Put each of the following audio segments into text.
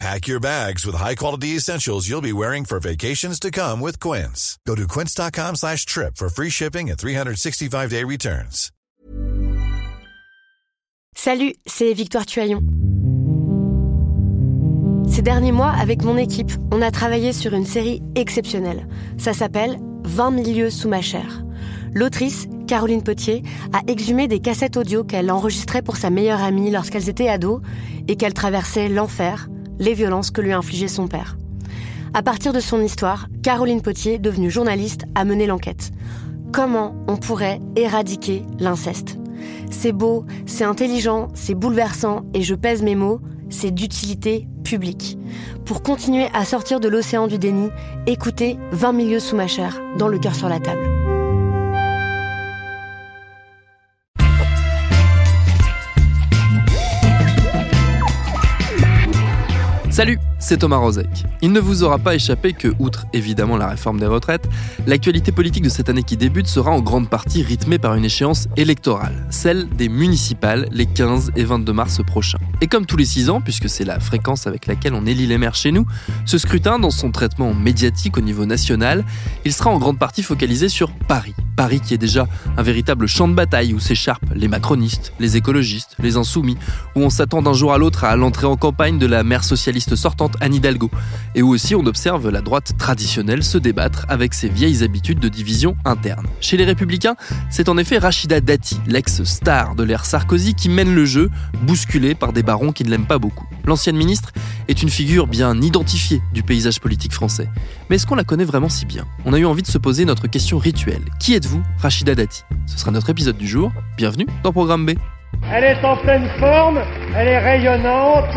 Pack your bags with high-quality essentials you'll be wearing for vacations to come with Quince. Go to quince.com slash trip for free shipping and 365-day returns. Salut, c'est Victoire Tuaillon. Ces derniers mois, avec mon équipe, on a travaillé sur une série exceptionnelle. Ça s'appelle 20 milieux sous ma chair. L'autrice, Caroline Potier, a exhumé des cassettes audio qu'elle enregistrait pour sa meilleure amie lorsqu'elles étaient ados et qu'elle traversait l'enfer, les violences que lui infligeait son père. À partir de son histoire, Caroline Potier, devenue journaliste, a mené l'enquête. Comment on pourrait éradiquer l'inceste? C'est beau, c'est intelligent, c'est bouleversant, et je pèse mes mots, c'est d'utilité publique. Pour continuer à sortir de l'océan du déni, écoutez 20 milieux sous ma chair, dans le cœur sur la table. Salut, c'est Thomas Rozek. Il ne vous aura pas échappé que, outre évidemment la réforme des retraites, l'actualité politique de cette année qui débute sera en grande partie rythmée par une échéance électorale, celle des municipales les 15 et 22 mars prochains. Et comme tous les 6 ans, puisque c'est la fréquence avec laquelle on élit les maires chez nous, ce scrutin, dans son traitement médiatique au niveau national, il sera en grande partie focalisé sur Paris. Paris qui est déjà un véritable champ de bataille où s'écharpent les macronistes, les écologistes, les insoumis, où on s'attend d'un jour à l'autre à l'entrée en campagne de la maire socialiste sortante Anne Hidalgo, et où aussi on observe la droite traditionnelle se débattre avec ses vieilles habitudes de division interne. Chez les Républicains, c'est en effet Rachida Dati, l'ex-star de l'ère Sarkozy, qui mène le jeu, bousculée par des barons qui ne l'aiment pas beaucoup. L'ancienne ministre est une figure bien identifiée du paysage politique français. Mais est-ce qu'on la connaît vraiment si bien? On a eu envie de se poser notre question rituelle. Qui êtes-vous, Rachida Dati? Ce sera notre épisode du jour. Bienvenue dans Programme B. Elle est en pleine forme, elle est rayonnante.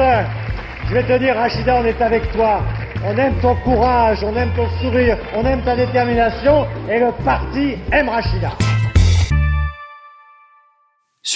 Je vais te dire, Rachida, on est avec toi. On aime ton courage, on aime ton sourire, on aime ta détermination et le parti aime Rachida.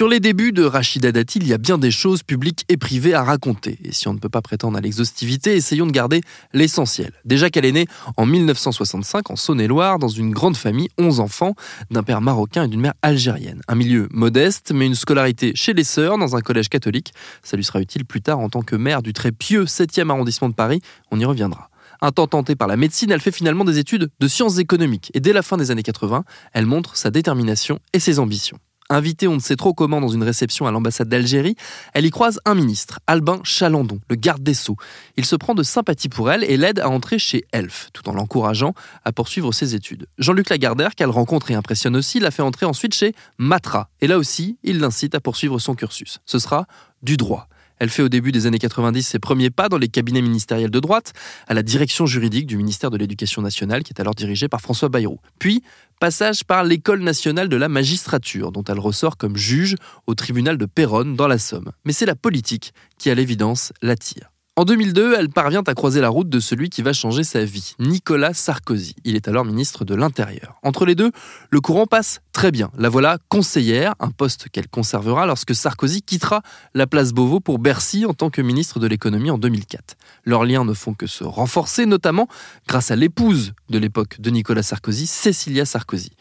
Sur les débuts de Rachida Dati, il y a bien des choses publiques et privées à raconter. Et si on ne peut pas prétendre à l'exhaustivité, essayons de garder l'essentiel. Déjà qu'elle est née en 1965 en Saône-et-Loire dans une grande famille, 11 enfants, d'un père marocain et d'une mère algérienne. Un milieu modeste, mais une scolarité chez les sœurs dans un collège catholique. Ça lui sera utile plus tard en tant que maire du très pieux 7e arrondissement de Paris. On y reviendra. Un temps tentée par la médecine, elle fait finalement des études de sciences économiques. Et dès la fin des années 80, elle montre sa détermination et ses ambitions. Invitée on ne sait trop comment dans une réception à l'ambassade d'Algérie, elle y croise un ministre, Albin Chalandon, le garde des Sceaux. Il se prend de sympathie pour elle et l'aide à entrer chez Elf, tout en l'encourageant à poursuivre ses études. Jean-Luc Lagardère, qu'elle rencontre et impressionne aussi, la fait entrer ensuite chez Matra. Et là aussi, il l'incite à poursuivre son cursus. Ce sera du droit. Elle fait au début des années 90 ses premiers pas dans les cabinets ministériels de droite, à la direction juridique du ministère de l'Éducation nationale, qui est alors dirigée par François Bayrou. Puis, passage par l'École nationale de la magistrature, dont elle ressort comme juge au tribunal de Péronne dans la Somme. Mais c'est la politique qui, à l'évidence, l'attire. En 2002, elle parvient à croiser la route de celui qui va changer sa vie, Nicolas Sarkozy. Il est alors ministre de l'Intérieur. Entre les deux, le courant passe très bien. La voilà conseillère, un poste qu'elle conservera lorsque Sarkozy quittera la place Beauvau pour Bercy en tant que ministre de l'économie en 2004. Leurs liens ne font que se renforcer, notamment grâce à l'épouse de l'époque de Nicolas Sarkozy, Cécilia Sarkozy.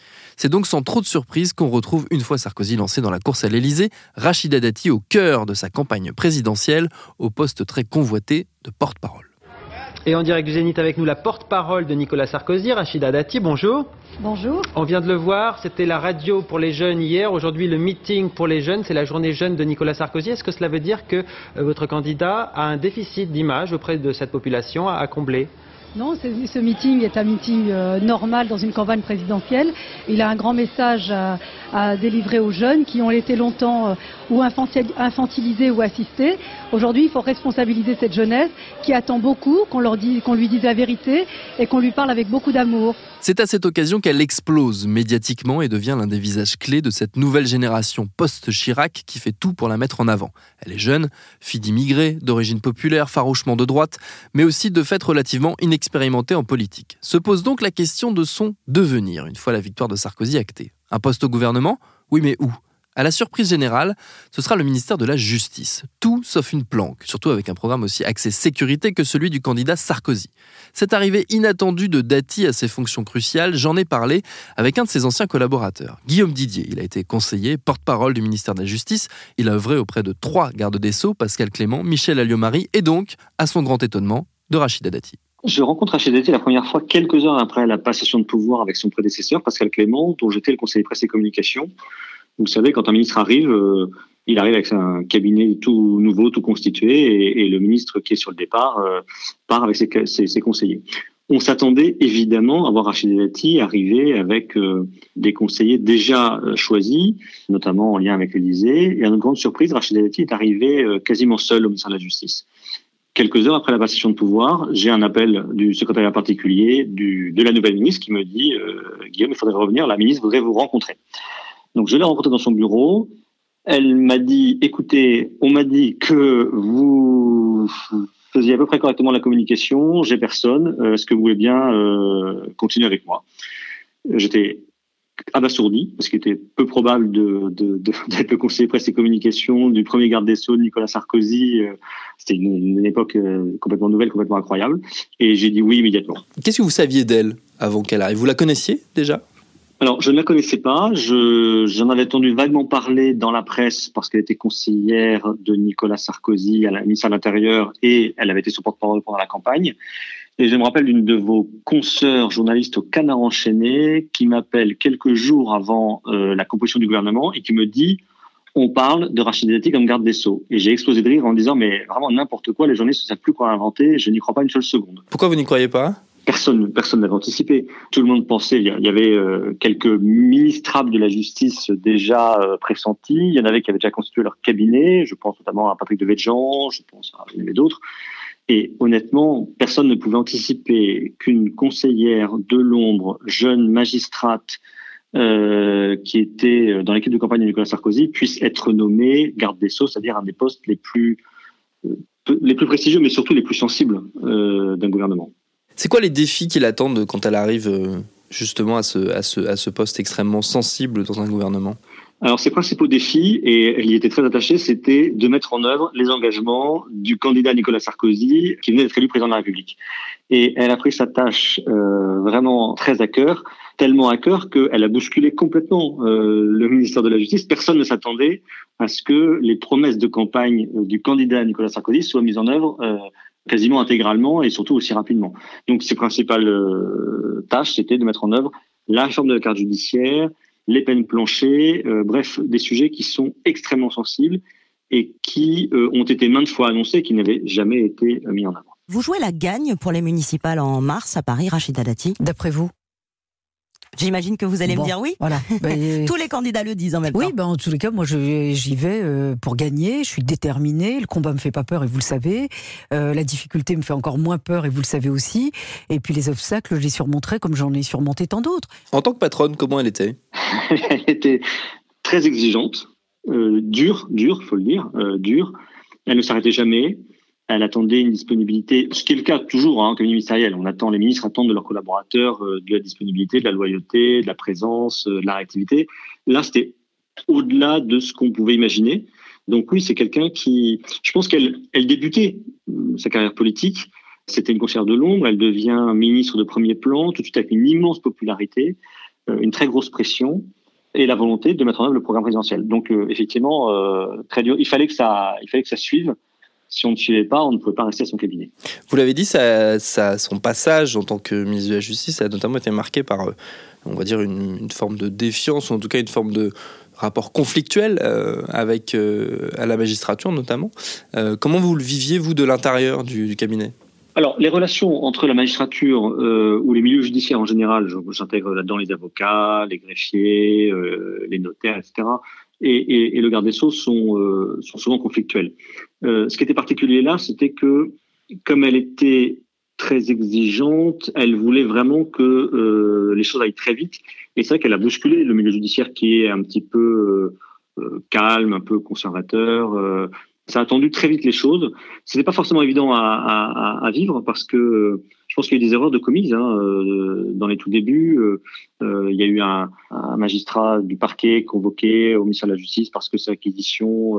C'est donc sans trop de surprise qu'on retrouve, une fois Sarkozy lancé dans la course à l'Élysée, Rachida Dati au cœur de sa campagne présidentielle, au poste très convoité de porte-parole. Et en direct du Zénith avec nous, la porte-parole de Nicolas Sarkozy, Rachida Dati, bonjour. Bonjour. On vient de le voir, c'était la radio pour les jeunes hier, aujourd'hui le meeting pour les jeunes, c'est la journée jeune de Nicolas Sarkozy. Est-ce que cela veut dire que euh, votre candidat a un déficit d'image auprès de cette population à combler? Non, ce meeting est un meeting euh, normal dans une campagne présidentielle. Il a un grand message à, délivrer aux jeunes qui ont été longtemps euh, ou infantilisés ou assistés. Aujourd'hui, il faut responsabiliser cette jeunesse qui attend beaucoup, qu'on qu'on lui dise la vérité et qu'on lui parle avec beaucoup d'amour. C'est à cette occasion qu'elle explose médiatiquement et devient l'un des visages clés de cette nouvelle génération post-Chirac qui fait tout pour la mettre en avant. Elle est jeune, fille d'immigrés, d'origine populaire, farouchement de droite, mais aussi de fait relativement inexpérimentée en politique. Se pose donc la question de son devenir une fois la victoire de Sarkozy actée. Un poste au gouvernement? Oui, mais où? À la surprise générale, ce sera le ministère de la Justice. Tout sauf une planque, surtout avec un programme aussi axé sécurité que celui du candidat Sarkozy. Cette arrivée inattendue de Dati à ses fonctions cruciales, j'en ai parlé avec un de ses anciens collaborateurs, Guillaume Didier. Il a été conseiller, porte-parole du ministère de la Justice. Il a œuvré auprès de trois gardes des Sceaux, Pascal Clément, Michel Alliot-Marie et donc, à son grand étonnement, de Rachida Dati. Je rencontre Rachida Dati la première fois quelques heures après la passation de pouvoir avec son prédécesseur, Pascal Clément, dont j'étais le conseiller presse et communication. Vous savez, quand un ministre arrive, euh, il arrive avec un cabinet tout nouveau, tout constitué, et, le ministre qui est sur le départ euh, part avec ses, conseillers. On s'attendait évidemment à voir Rachid Dati arriver avec euh, des conseillers déjà choisis, notamment en lien avec l'Élysée. Et à notre grande surprise, Rachid Dati est arrivé quasiment seul au ministère de la Justice. Quelques heures après la passation de pouvoir, j'ai un appel du secrétariat particulier de la nouvelle ministre qui me dit Guillaume, il faudrait revenir, la ministre voudrait vous rencontrer. Donc je l'ai rencontrée dans son bureau. Elle m'a dit, écoutez, on m'a dit que vous faisiez à peu près correctement la communication, j'ai personne, euh, est-ce que vous voulez bien euh, continuer avec moi? J'étais abasourdi, parce qu'il était peu probable d'être le conseiller presse et communication du premier garde des Sceaux, Nicolas Sarkozy. Euh, c'était une, une, époque complètement nouvelle, complètement incroyable. Et j'ai dit oui immédiatement. Qu'est-ce que vous saviez d'elle avant qu'elle arrive? Vous la connaissiez déjà? Alors, je ne la connaissais pas. Je, j'en avais entendu vaguement parler dans la presse parce qu'elle était conseillère de Nicolas Sarkozy à la ministre de l'Intérieur et elle avait été son porte-parole pendant la campagne. Et je me rappelle d'une de vos consoeurs journalistes au Canard enchaîné qui m'appelle quelques jours avant euh, la composition du gouvernement et qui me dit on parle de Rachid Dati comme garde des Sceaux. Et j'ai explosé de rire en disant mais vraiment n'importe quoi, les journalistes ne savent plus quoi inventer, je n'y crois pas une seule seconde. Pourquoi vous n'y croyez pas? Personne personne n'avait anticipé. Tout le monde pensait, il y avait euh, quelques ministrables de la justice déjà euh, pressentis, il y en avait qui avaient déjà constitué leur cabinet, je pense notamment à Patrick de Véjean, je pense à d'autres. Et honnêtement, personne ne pouvait anticiper qu'une conseillère de l'ombre, jeune magistrate, euh, qui était dans l'équipe de campagne de Nicolas Sarkozy, puisse être nommée garde des Sceaux, c'est-à-dire un des postes les plus les plus prestigieux, mais surtout les plus sensibles d'un gouvernement. C'est quoi les défis qui l'attendent quand elle arrive euh, justement à ce, poste extrêmement sensible dans un gouvernement? Alors, ses principaux défis, et elle y était très attachée, c'était de mettre en œuvre les engagements du candidat Nicolas Sarkozy, qui venait d'être élu président de la République. Et elle a pris sa tâche euh, vraiment très à cœur, tellement à cœur qu'elle a bousculé complètement euh, le ministère de la Justice. Personne ne s'attendait à ce que les promesses de campagne du candidat Nicolas Sarkozy soient mises en œuvre quasiment intégralement et surtout aussi rapidement. Donc ses principales euh, tâches, c'était de mettre en œuvre la réforme de la carte judiciaire, les peines planchées, euh, bref, des sujets qui sont extrêmement sensibles et qui euh, ont été maintes fois annoncés et qui n'avaient jamais été mis en avant. Vous jouez la gagne pour les municipales en mars à Paris, Rachida Dati? D'après vous J'imagine que vous allez me dire oui. Voilà. Ben, tous les candidats le disent en même oui, temps. Oui, ben, en tous les cas, moi j'y vais euh, pour gagner. Je suis déterminé. Le combat me fait pas peur et vous le savez. Euh, la difficulté me fait encore moins peur et vous le savez aussi. Et puis les obstacles, je les surmonterai comme j'en ai surmonté tant d'autres. En tant que patronne, comment elle était? Elle était très exigeante, euh, dure, dure, faut le dire, euh, dure. Elle ne s'arrêtait jamais elle attendait une disponibilité, ce qui est le cas toujours hein, cabinet ministériel. On attend, les ministres attendent de leurs collaborateurs euh, de la disponibilité, de la loyauté, de la présence, euh, de la réactivité. Là, c'était au-delà de ce qu'on pouvait imaginer. Donc oui, c'est quelqu'un qui, je pense qu'elle elle débutait euh, sa carrière politique. C'était une conseillère de l'ombre. Elle devient ministre de premier plan, tout de suite avec une immense popularité, une très grosse pression et la volonté de mettre en œuvre le programme présidentiel. Donc effectivement, très dur. Il fallait que ça, il fallait que ça suive si on ne suivait pas, on ne pouvait pas rester à son cabinet. Vous l'avez dit, ça, son passage en tant que ministre de la Justice a notamment été marqué par, euh, on va dire, une, forme de défiance, ou en tout cas une forme de rapport conflictuel euh, avec euh, à la magistrature notamment. comment vous le viviez, vous, de l'intérieur du, cabinet? Alors, les relations entre la magistrature ou les milieux judiciaires en général, j'intègre là-dedans les avocats, les greffiers, les notaires, etc., et, le garde des Sceaux sont, euh, sont souvent conflictuels. Euh, ce qui était particulier là, c'était que comme elle était très exigeante, elle voulait vraiment que euh, les choses aillent très vite. Et c'est vrai qu'elle a bousculé le milieu judiciaire qui est un petit peu calme, un peu conservateur. Ça a attendu très vite les choses. Ce n'est pas forcément évident à, vivre parce que Je pense qu'il y a eu des erreurs de commises hein, dans les tout débuts. il y a eu un, magistrat du parquet convoqué au ministère de la Justice parce que sa acquisition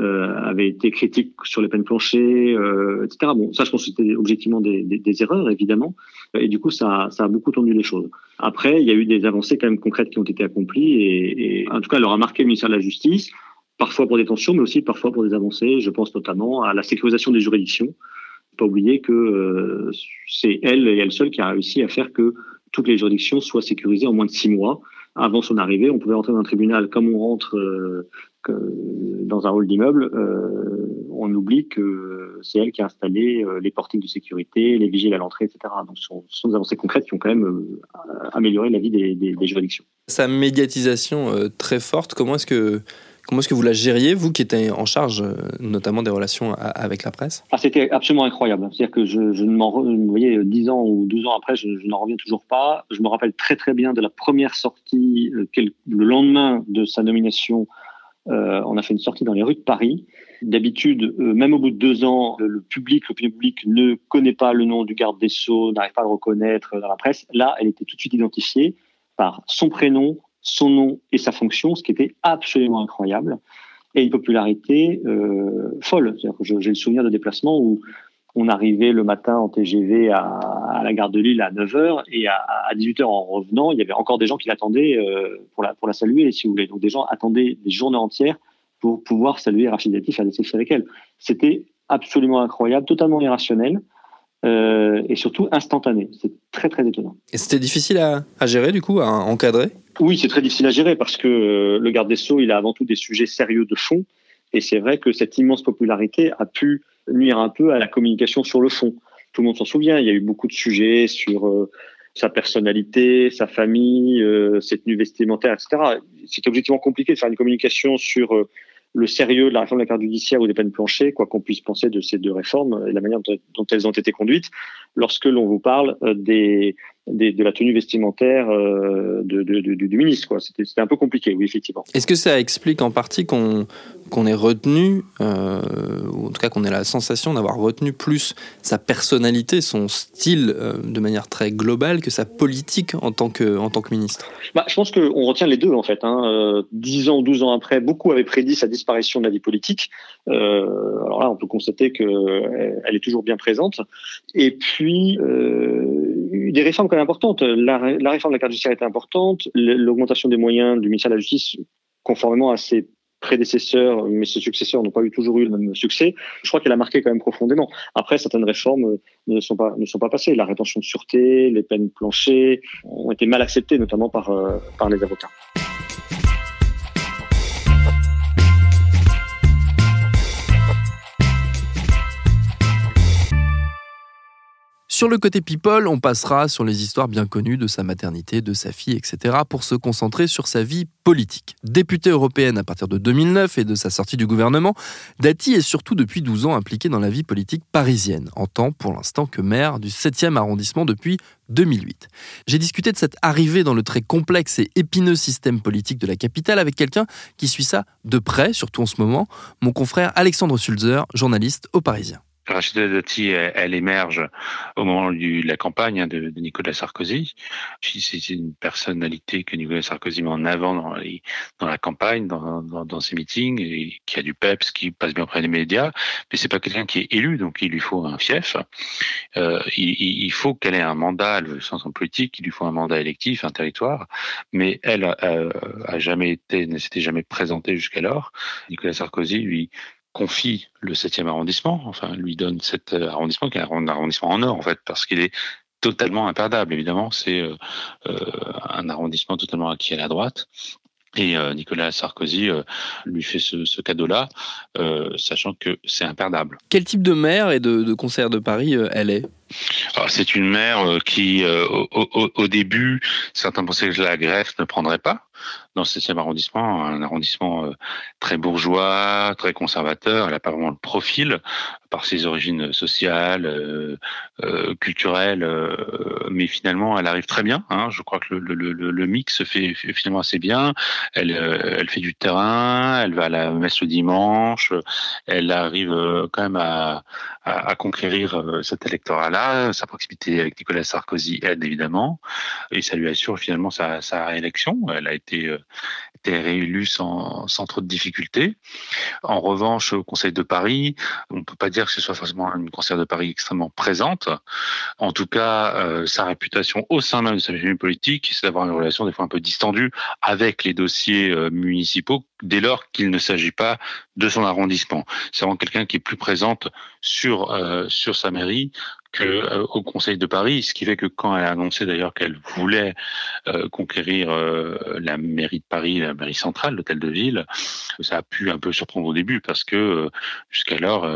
euh, avait été critique sur les peines planchées, euh, etc. Bon, ça, je pense que c'était objectivement des, erreurs, évidemment, et du coup, ça, ça a beaucoup tendu les choses. Après, il y a eu des avancées quand même concrètes qui ont été accomplies, et, et en tout cas, elle aura marqué le ministère de la Justice, parfois pour des tensions, mais aussi parfois pour des avancées. Je pense notamment à la sécurisation des juridictions. Pas oublier que euh, c'est elle et elle seule qui a réussi à faire que toutes les juridictions soient sécurisées en moins de six mois. Avant son arrivée, on pouvait rentrer dans un tribunal comme on rentre euh, dans un hall d'immeuble, euh, on oublie que c'est elle qui a installé les portiques de sécurité, les vigiles à l'entrée, etc. Donc ce sont, des avancées concrètes qui ont quand même amélioré la vie des, juridictions. Sa médiatisation très forte, comment est-ce que Comment est-ce que vous la gériez, vous qui étiez en charge notamment des relations avec la presse? Ah, C'était absolument incroyable. C'est-à-dire que je, ne m'en vous voyez, 10 ans ou 12 ans après, je, n'en reviens toujours pas. Je me rappelle très très bien de la première sortie, le lendemain de sa nomination euh, on a fait une sortie dans les rues de Paris. D'habitude, euh, même au bout de deux ans, le, public, l'opinion publique ne connaît pas le nom du garde des Sceaux, n'arrive pas à le reconnaître dans la presse. Là, elle était tout de suite identifiée par son prénom, son nom et sa fonction, ce qui était absolument incroyable, et une popularité euh, folle. J'ai le souvenir de déplacements où on arrivait le matin en TGV à, la gare de Lille à 9h et à, 18h en revenant, il y avait encore des gens qui l'attendaient euh, pour, la, pour la saluer, si vous voulez. Donc des gens attendaient des journées entières pour pouvoir saluer Rachid Dati, faire des selfies avec elle. C'était absolument incroyable, totalement irrationnel euh, et surtout instantané. C'est très très étonnant. Et c'était difficile à, à, gérer du coup, à encadrer? Oui, c'est très difficile à gérer parce que euh, le garde des Sceaux, il a avant tout des sujets sérieux de fond. Et c'est vrai que cette immense popularité a pu nuire un peu à la communication sur le fond. Tout le monde s'en souvient, il y a eu beaucoup de sujets sur euh, sa personnalité, sa famille, ses tenues vestimentaires, etc. C'est objectivement compliqué de faire une communication sur le sérieux de la réforme de la carte judiciaire ou des peines planchées, quoi qu'on puisse penser de ces deux réformes et la manière dont, elles ont été conduites, lorsque l'on vous parle des, de la tenue vestimentaire de, du ministre. C'était un peu compliqué, oui, effectivement. Est-ce que ça explique en partie qu'on qu'on ait retenu, euh, ou en tout cas qu'on ait la sensation d'avoir retenu plus sa personnalité, son style euh, de manière très globale que sa politique en tant que, en tant que ministre? Bah, Je pense qu'on retient les deux en fait. Hein. Euh, dix ans, douze ans après, beaucoup avaient prédit sa disparition de la vie politique. alors là, on peut constater qu'elle elle est toujours bien présente. Et puis, des réformes quand même importantes. La, réforme de la carte judiciaire était importante, l'augmentation des moyens du ministère de la Justice conformément à ses prédécesseurs, mais ses successeurs n'ont pas toujours eu le même succès. Je crois qu'elle a marqué quand même profondément. Après, certaines réformes euh, ne sont pas passées. La rétention de sûreté, les peines planchées ont été mal acceptées, notamment par euh, par les avocats. Sur le côté people, on passera sur les histoires bien connues de sa maternité, de sa fille, etc., pour se concentrer sur sa vie politique. Députée européenne à partir de 2009 et de sa sortie du gouvernement, Dati est surtout depuis 12 ans impliquée dans la vie politique parisienne, en tant pour l'instant que maire du 7e arrondissement depuis 2008. J'ai discuté de cette arrivée dans le très complexe et épineux système politique de la capitale avec quelqu'un qui suit ça de près, surtout en ce moment, mon confrère Alexandre Sulzer, journaliste au Parisien. Rachida Dati, elle, émerge au moment de la campagne hein, de, Nicolas Sarkozy. C'est une personnalité que Nicolas Sarkozy met en avant dans, dans la campagne, dans, dans, ses meetings, et qui a du peps, qui passe bien auprès des médias. Mais c'est pas quelqu'un qui est élu, donc il lui faut un fief. Euh, il, il, faut qu'elle ait un mandat, le sens en politique, il lui faut un mandat électif, un territoire. Mais elle euh, a jamais été, ne s'était jamais présentée jusqu'alors. Nicolas Sarkozy lui confie le 7e arrondissement, enfin lui donne cet euh, arrondissement qui est un arrondissement en or en fait, parce qu'il est totalement imperdable. Évidemment, c'est euh, euh, un arrondissement totalement acquis à la droite. Et Nicolas Sarkozy lui fait ce, cadeau-là, sachant que c'est imperdable. Quel type de maire et de, de concert de Paris elle est? Ah, c'est une mère qui, au, au, début, certains pensaient que la greffe ne prendrait pas. Dans ce 7e arrondissement, un arrondissement très bourgeois, très conservateur. Elle n'a pas vraiment le profil par ses origines sociales, euh, euh, culturelles, euh, mais finalement elle arrive très bien. Hein. Je crois que le, le, le, le, mix se fait finalement assez bien. Elle, elle fait du terrain, elle va à la messe le dimanche, elle arrive quand même à, à, à conquérir cet électorat-là. Sa proximité avec Nicolas Sarkozy aide évidemment, et ça lui assure finalement sa, sa réélection. Elle a été, été réélue sans, trop de difficultés. En revanche, au Conseil de Paris, on peut pas dire que ce soit forcément une conseillère de Paris extrêmement présente. En tout cas, euh, sa réputation au sein même de sa famille politique, c'est d'avoir une relation des fois un peu distendue avec les dossiers euh, municipaux dès lors qu'il ne s'agit pas de son arrondissement. C'est vraiment quelqu'un qui est plus présente sur euh, sur sa mairie que euh, au Conseil de Paris, ce qui fait que quand elle a annoncé d'ailleurs qu'elle voulait euh, conquérir euh, la mairie de Paris, la mairie centrale, l'hôtel de ville, ça a pu un peu surprendre au début parce que jusqu'alors,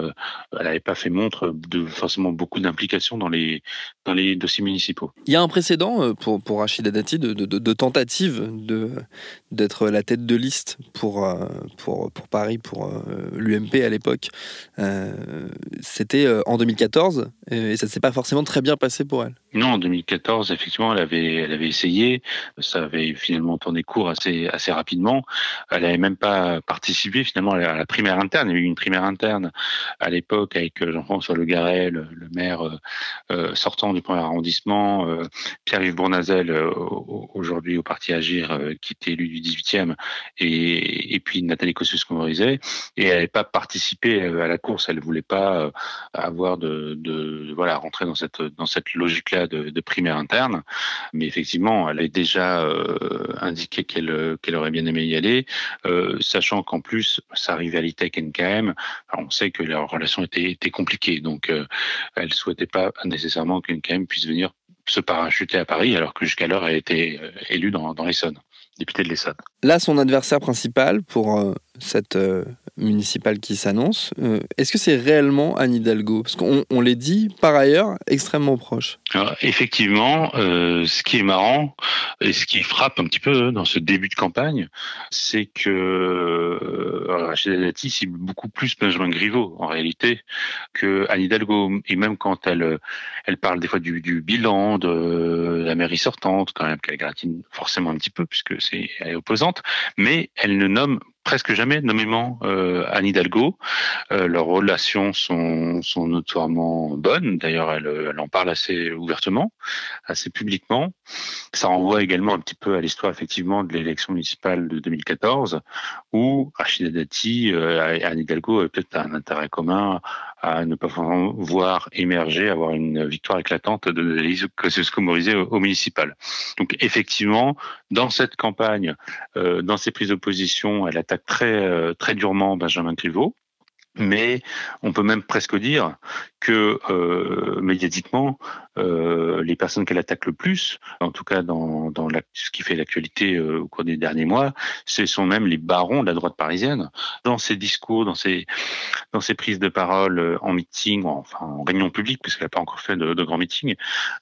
elle n'avait pas fait montre de forcément beaucoup d'implication dans les dans les dossiers municipaux. Il y a un précédent pour pour Rachida Dati de, de, de tentative de d'être la tête de liste pour pour pour Paris pour l'UMP à l'époque. C'était en 2014 et ça c'est pas forcément très bien passé pour elle. Non, en 2014, effectivement, elle avait, elle avait essayé. Ça avait finalement tourné court assez, assez rapidement. Elle n'avait même pas participé finalement à la primaire interne. Il y a eu une primaire interne à l'époque avec euh, Jean-François Le Garret, le, maire euh, euh, sortant du premier arrondissement, euh, Pierre-Yves Bournazel, euh, aujourd'hui au parti Agir, euh, qui était élu du 18e, et, puis Nathalie Kosciusko-Morizet. Et elle n'avait pas participé à la course. Elle voulait pas avoir de, voilà rentrer dans cette dans cette logique-là de, primaire interne. Mais effectivement, elle a déjà euh, indiqué qu'elle qu'elle aurait bien aimé y aller, euh, sachant qu'en plus sa rivalité avec NKM, on sait que leur relation était, était compliquée, donc euh, elle souhaitait pas nécessairement qu'NKM puisse venir se parachuter à Paris, alors que jusqu'alors elle était euh, élue dans, dans l'Essonne, députée de l'Essonne. Là, son adversaire principal pour euh, cette euh, municipale qui s'annonce, euh, est-ce que c'est réellement Anne Hidalgo? Parce qu'on on les dit par ailleurs extrêmement proches. Alors, effectivement, euh, ce qui est marrant et ce qui frappe un petit peu dans ce début de campagne, c'est que Rachida Dati cible beaucoup plus Benjamin Griveaux en réalité que Anne Hidalgo. Et même quand elle, elle parle des fois du, bilan de la mairie sortante, quand même qu'elle gratine forcément un petit peu puisque c'est opposante mais elle ne nomme presque jamais nommément euh, Anne Hidalgo. Euh, leurs relations sont, notoirement bonnes. D'ailleurs, elle, elle, en parle assez ouvertement, assez publiquement. Ça renvoie également un petit peu à l'histoire effectivement de l'élection municipale de 2014, où Rachida Dati euh, Anne Hidalgo avaient peut-être un intérêt commun à ne pas voir émerger, avoir une victoire éclatante de l'Élise Kosciusko-Morizet au, au, municipal. Donc effectivement, dans cette campagne, euh, dans ces prises de position, elle attaque très euh, très durement Benjamin Griveaux mais on peut même presque dire que euh, médiatiquement, euh, les personnes qu'elle attaque le plus, en tout cas dans, ce qui fait l'actualité euh, au cours des derniers mois, ce sont même les barons de la droite parisienne. Dans ses discours, dans ses, prises de parole euh, en meeting, enfin en réunion publique, puisqu'elle n'a pas encore fait de, de grands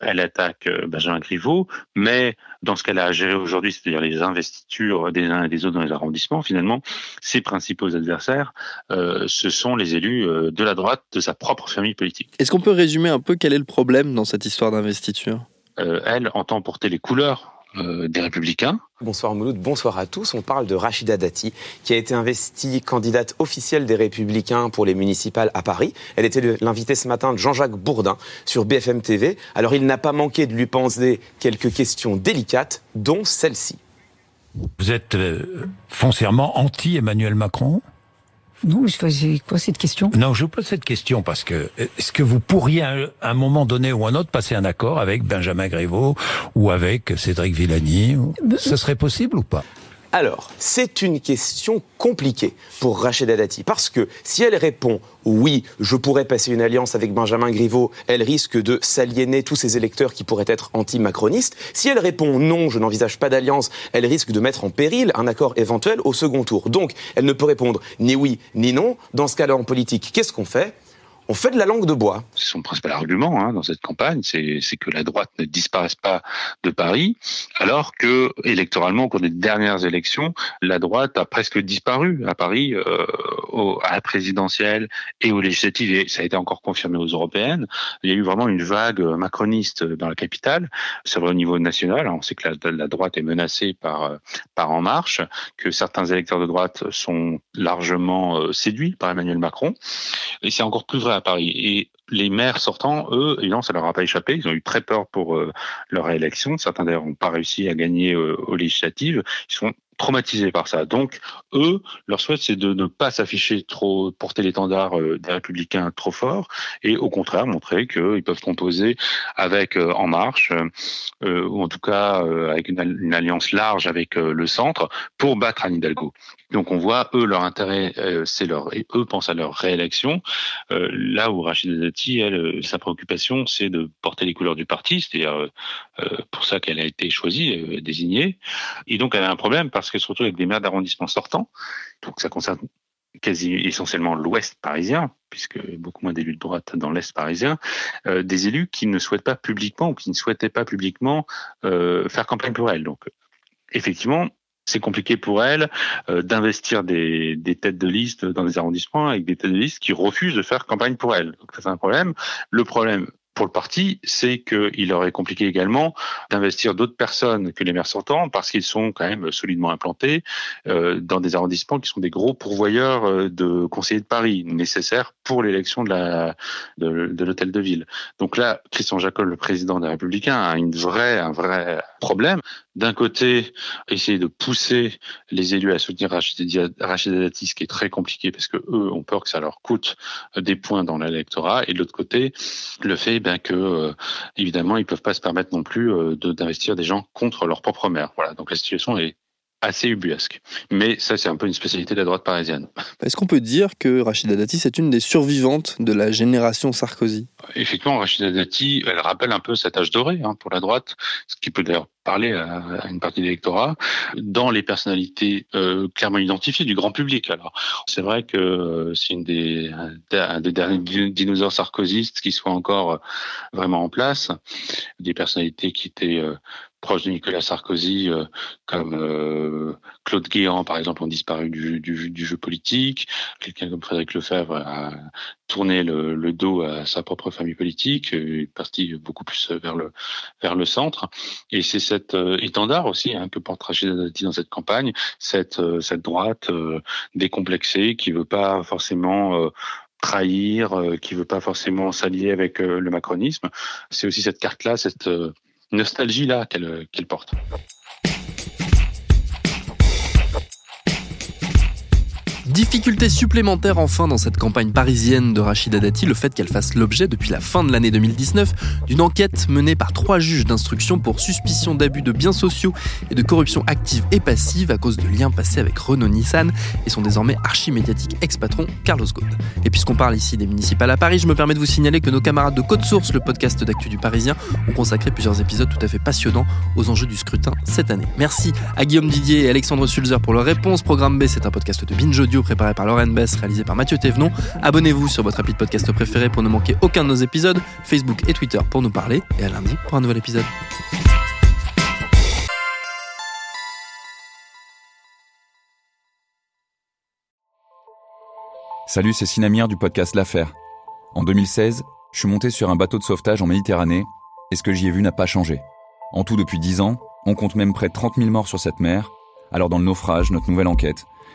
elle attaque Benjamin Griveaux, mais dans ce qu'elle a à gérer aujourd'hui, c'est-à-dire les investitures des uns et des autres dans les arrondissements, finalement, ses principaux adversaires, ce sont les élus de la droite de sa propre famille politique. Est-ce qu'on peut résumer un peu quel est le problème dans cette histoire d'investiture? Euh, Elle entend porter les couleurs euh, des Républicains. Bonsoir Mouloud, bonsoir à tous. On parle de Rachida Dati, qui a été investie candidate officielle des Républicains pour les municipales à Paris. Elle était l'invitée ce matin de Jean-Jacques Bourdin sur BFM TV. Alors il n'a pas manqué de lui poser quelques questions délicates, dont celle-ci. Vous êtes euh, foncièrement anti-Emmanuel Macron? Non, je faisais quoi cette question? Non, je vous pose cette question parce que est-ce que vous pourriez à un moment donné ou un autre passer un accord avec Benjamin Griveaux ou avec Cédric Villani Ce serait possible ou pas? Alors, c'est une question compliquée pour Rachida Dati, parce que si elle répond oui, je pourrais passer une alliance avec Benjamin Griveaux, elle risque de s'aliéner tous ses électeurs qui pourraient être anti-macronistes. Si elle répond non, je n'envisage pas d'alliance, elle risque de mettre en péril un accord éventuel au second tour. Donc, elle ne peut répondre ni oui ni non. Dans ce cas-là, en politique, qu'est-ce qu'on fait? On fait de la langue de bois. Son principal argument hein, dans cette campagne, c'est que la droite ne disparaisse pas de Paris, alors que électoralement, au cours des dernières élections, la droite a presque disparu à Paris, euh, au, à la présidentielle et aux législatives, et ça a été encore confirmé aux européennes. Il y a eu vraiment une vague macroniste dans la capitale. C'est vrai au niveau national, on sait que la, la droite est menacée par, par En Marche, que certains électeurs de droite sont largement euh, séduits par Emmanuel Macron, et c'est encore plus vrai à Paris. Et les maires sortants, eux, évidemment, ça leur a pas échappé. Ils ont eu très peur pour euh, leur réélection. Certains d'ailleurs n'ont pas réussi à gagner euh, aux législatives. Ils sont traumatisés par ça. Donc, eux, leur souhait, c'est de ne pas s'afficher trop, porter l'étendard euh, des républicains trop fort, et au contraire, montrer qu'ils peuvent composer avec euh, En Marche, ou en tout cas avec une, alliance large avec le centre, pour battre Anne Hidalgo. Donc, on voit, eux, leur intérêt, c'est leur, et eux pensent à leur réélection, là où Rachida Elle, sa préoccupation, c'est de porter les couleurs du parti, c'est-à-dire pour ça qu'elle a été choisie, désignée, et donc elle a un problème parce qu'elle se retrouve avec des maires d'arrondissement sortants. Donc ça concerne quasi essentiellement l'ouest parisien, puisque beaucoup moins d'élus de droite dans l'est parisien, euh, des élus qui ne souhaitent pas publiquement ou qui ne souhaitaient pas publiquement euh, faire campagne pour elle. Donc effectivement, c'est compliqué pour elle euh, d'investir des, têtes de liste dans des arrondissements avec des têtes de liste qui refusent de faire campagne pour elle. Donc ça c'est un problème. Le problème pour le parti, c'est qu'il aurait compliqué également d'investir d'autres personnes que les maires sortants parce qu'ils sont quand même solidement implantés euh, dans des arrondissements qui sont des gros pourvoyeurs euh, de conseillers de Paris nécessaires pour l'élection de de, l'hôtel de ville. Donc là, Christian Jacob, le président des Républicains, a une vraie un vrai problème. D'un côté, essayer de pousser les élus à soutenir Rachida Dati, ce qui est très compliqué parce que eux ont peur que ça leur coûte des points dans l'électorat, et de l'autre côté, le fait bien que euh, évidemment ils peuvent pas se permettre non plus euh, d'investir des gens contre leur propre mère. Voilà, donc la situation est assez ubuesque. Mais ça, c'est un peu une spécialité de la droite parisienne. Est-ce qu'on peut dire que Rachida Dati, c'est une des survivantes de la génération Sarkozy? Effectivement, Rachida Dati, elle rappelle un peu cet âge doré hein, pour la droite, ce qui peut d'ailleurs parler à, une partie de l'électorat, dans les personnalités euh, clairement identifiées du grand public. Alors, c'est vrai que c'est une des, un des derniers dinosaures sarkozystes qui soit encore euh, vraiment en place, des personnalités qui étaient euh, proches de Nicolas Sarkozy, euh, comme euh, Claude Guéant, par exemple, ont disparu du, jeu politique. Quelqu'un comme Frédéric Lefebvre a tourné le, dos à sa propre famille politique, est parti beaucoup plus vers le vers le centre. Et c'est cet euh, étendard aussi hein, que porte Rachida Dati dans cette campagne, cette cette droite décomplexée qui veut pas forcément trahir, qui veut pas forcément s'allier avec le macronisme. C'est aussi cette carte-là, cette nostalgie-là qu'elle qu'elle porte. Difficulté supplémentaire enfin dans cette campagne parisienne de Rachida Dati, le fait qu'elle fasse l'objet depuis la fin de l'année 2019 d'une enquête menée par trois juges d'instruction pour suspicion d'abus de biens sociaux et de corruption active et passive à cause de liens passés avec Renault Nissan et son désormais archi-médiatique ex-patron Carlos Ghosn. Et puisqu'on parle ici des municipales à Paris, je me permets de vous signaler que nos camarades de Code Source, le podcast d'actu du Parisien, ont consacré plusieurs épisodes tout à fait passionnants aux enjeux du scrutin cette année. Merci à Guillaume Didier et Alexandre Sulzer pour leur réponse. Programme B, c'est un podcast de Binge Audio préparé par Lauren Bess, réalisé par Mathieu Thévenon. Abonnez-vous sur votre appli de podcast préféré pour ne manquer aucun de nos épisodes, Facebook et Twitter pour nous parler, et à lundi pour un nouvel épisode. Salut, c'est Sinamir du podcast L'Affaire. En 2016, je suis monté sur un bateau de sauvetage en Méditerranée, et ce que j'y ai vu n'a pas changé. En tout, depuis 10 ans, on compte même près de 30 000 morts sur cette mer. Alors dans le naufrage, notre nouvelle enquête,